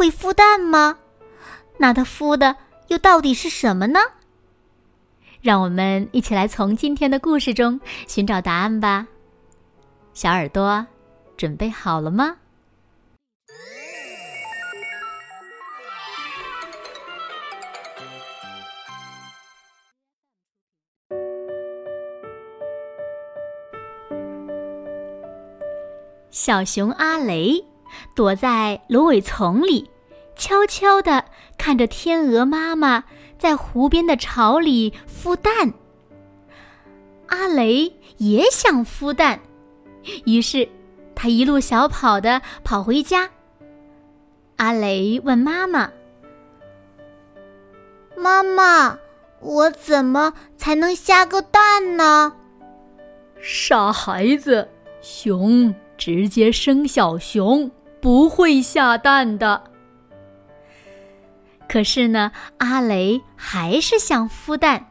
会孵蛋吗？那它孵的又到底是什么呢？让我们一起来从今天的故事中寻找答案吧。小耳朵，准备好了吗？小熊阿雷。躲在芦苇丛里，悄悄地看着天鹅妈妈在湖边的巢里孵蛋。阿雷也想孵蛋，于是他一路小跑的跑回家。阿雷问妈妈：“妈妈，我怎么才能下个蛋呢？”傻孩子，熊直接生小熊。不会下蛋的。可是呢，阿雷还是想孵蛋。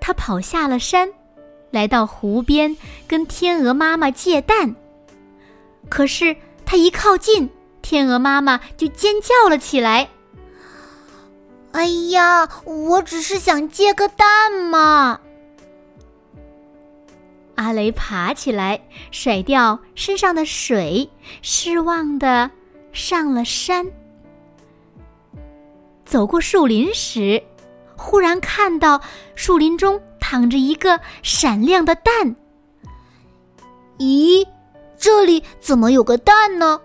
他跑下了山，来到湖边跟天鹅妈妈借蛋。可是他一靠近，天鹅妈妈就尖叫了起来：“哎呀，我只是想借个蛋嘛！”阿雷爬起来，甩掉身上的水，失望的上了山。走过树林时，忽然看到树林中躺着一个闪亮的蛋。咦，这里怎么有个蛋呢？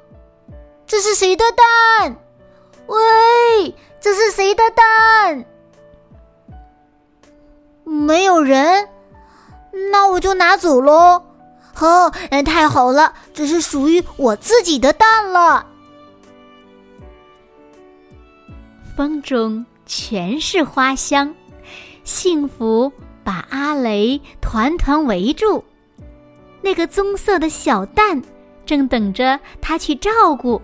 这是谁的蛋？喂，这是谁的蛋？没有人。那我就拿走喽。哦，太好了，这是属于我自己的蛋了。风中全是花香，幸福把阿雷团团围住。那个棕色的小蛋正等着他去照顾。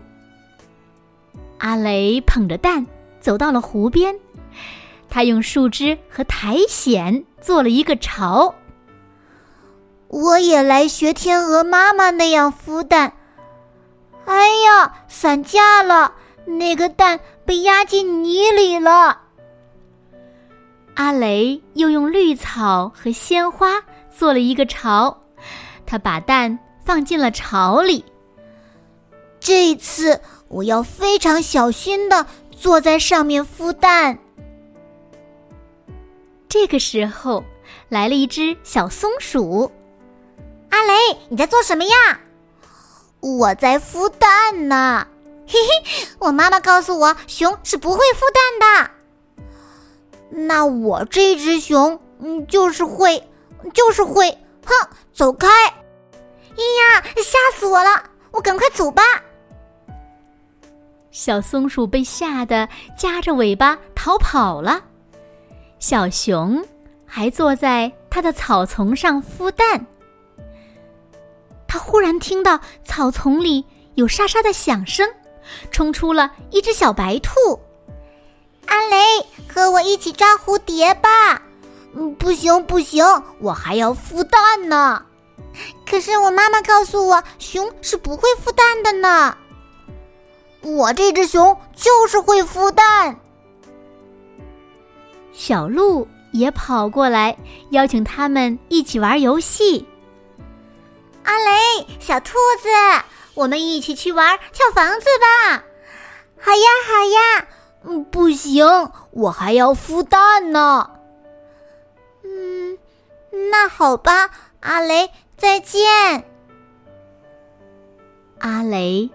阿雷捧着蛋走到了湖边，他用树枝和苔藓做了一个巢。我也来学天鹅妈妈那样孵蛋。哎呀，散架了，那个蛋被压进泥里了。阿雷又用绿草和鲜花做了一个巢，他把蛋放进了巢里。这次我要非常小心的坐在上面孵蛋。这个时候，来了一只小松鼠。阿雷，你在做什么呀？我在孵蛋呢。嘿嘿，我妈妈告诉我，熊是不会孵蛋的。那我这只熊，嗯，就是会，就是会。哼，走开！哎呀，吓死我了！我赶快走吧。小松鼠被吓得夹着尾巴逃跑了。小熊还坐在它的草丛上孵蛋。他忽然听到草丛里有沙沙的响声，冲出了一只小白兔。阿雷，和我一起抓蝴蝶吧！嗯，不行不行，我还要孵蛋呢。可是我妈妈告诉我，熊是不会孵蛋的呢。我这只熊就是会孵蛋。小鹿也跑过来，邀请他们一起玩游戏。阿雷，小兔子，我们一起去玩跳房子吧！好呀，好呀。嗯，不行，我还要孵蛋呢。嗯，那好吧，阿雷，再见。阿雷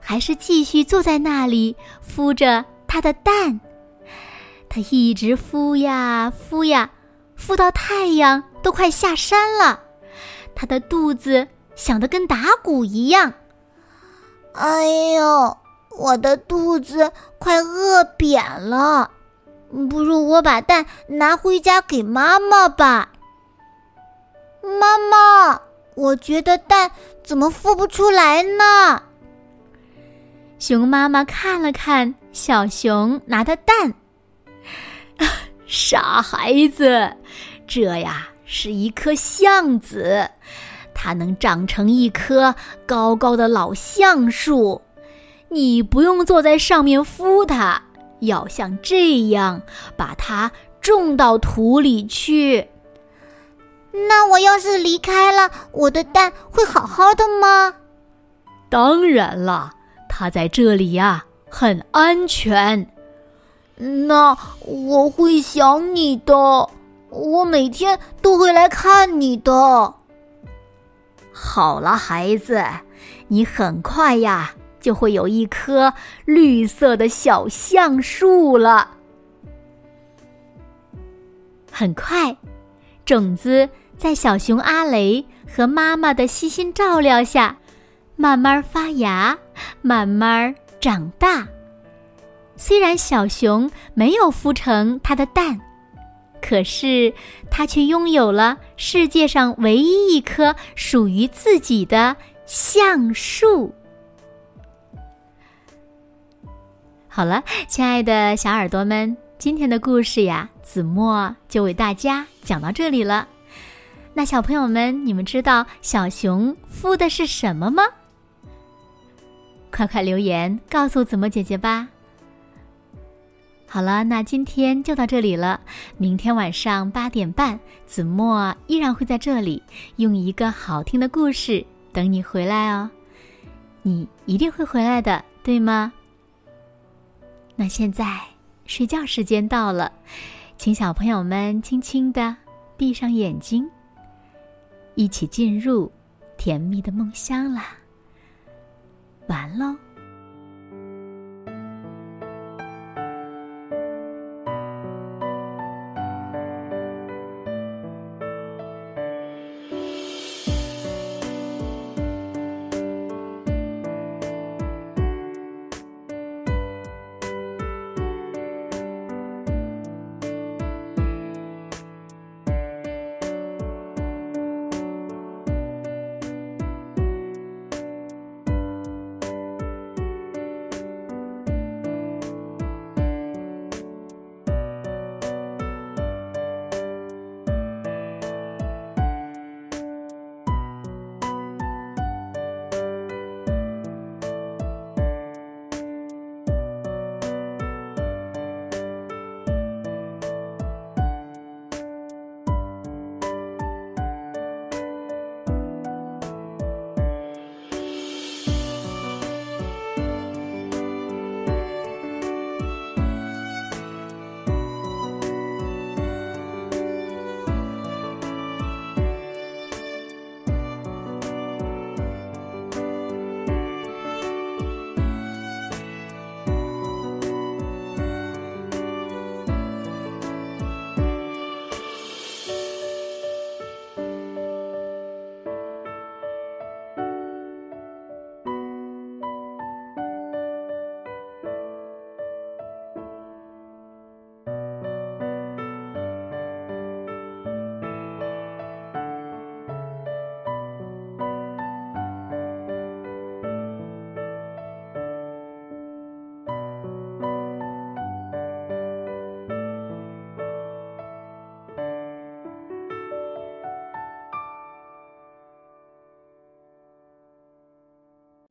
还是继续坐在那里孵着他的蛋，他一直孵呀孵呀，孵到太阳都快下山了，他的肚子。响得跟打鼓一样，哎呦，我的肚子快饿扁了，不如我把蛋拿回家给妈妈吧。妈妈，我觉得蛋怎么孵不出来呢？熊妈妈看了看小熊拿的蛋，傻孩子，这呀是一颗橡子，它能长成一棵高高的老橡树。你不用坐在上面孵它，要像这样把它种到土里去。那我要是离开了，我的蛋会好好的吗？当然了，它在这里呀，很安全。那我会想你的，我每天都会来看你的。好了，孩子，你很快呀。就会有一棵绿色的小橡树了。很快，种子在小熊阿雷和妈妈的悉心照料下，慢慢发芽，慢慢长大。虽然小熊没有孵成它的蛋，可是它却拥有了世界上唯一一棵属于自己的橡树。好了，亲爱的小耳朵们，今天的故事呀，子墨就为大家讲到这里了。那小朋友们，你们知道小熊孵的是什么吗？快快留言告诉子墨姐姐吧。好了，那今天就到这里了。明天晚上八点半，子墨依然会在这里，用一个好听的故事等你回来哦。你一定会回来的，对吗？那现在睡觉时间到了，请小朋友们轻轻的闭上眼睛，一起进入甜蜜的梦乡啦。完喽。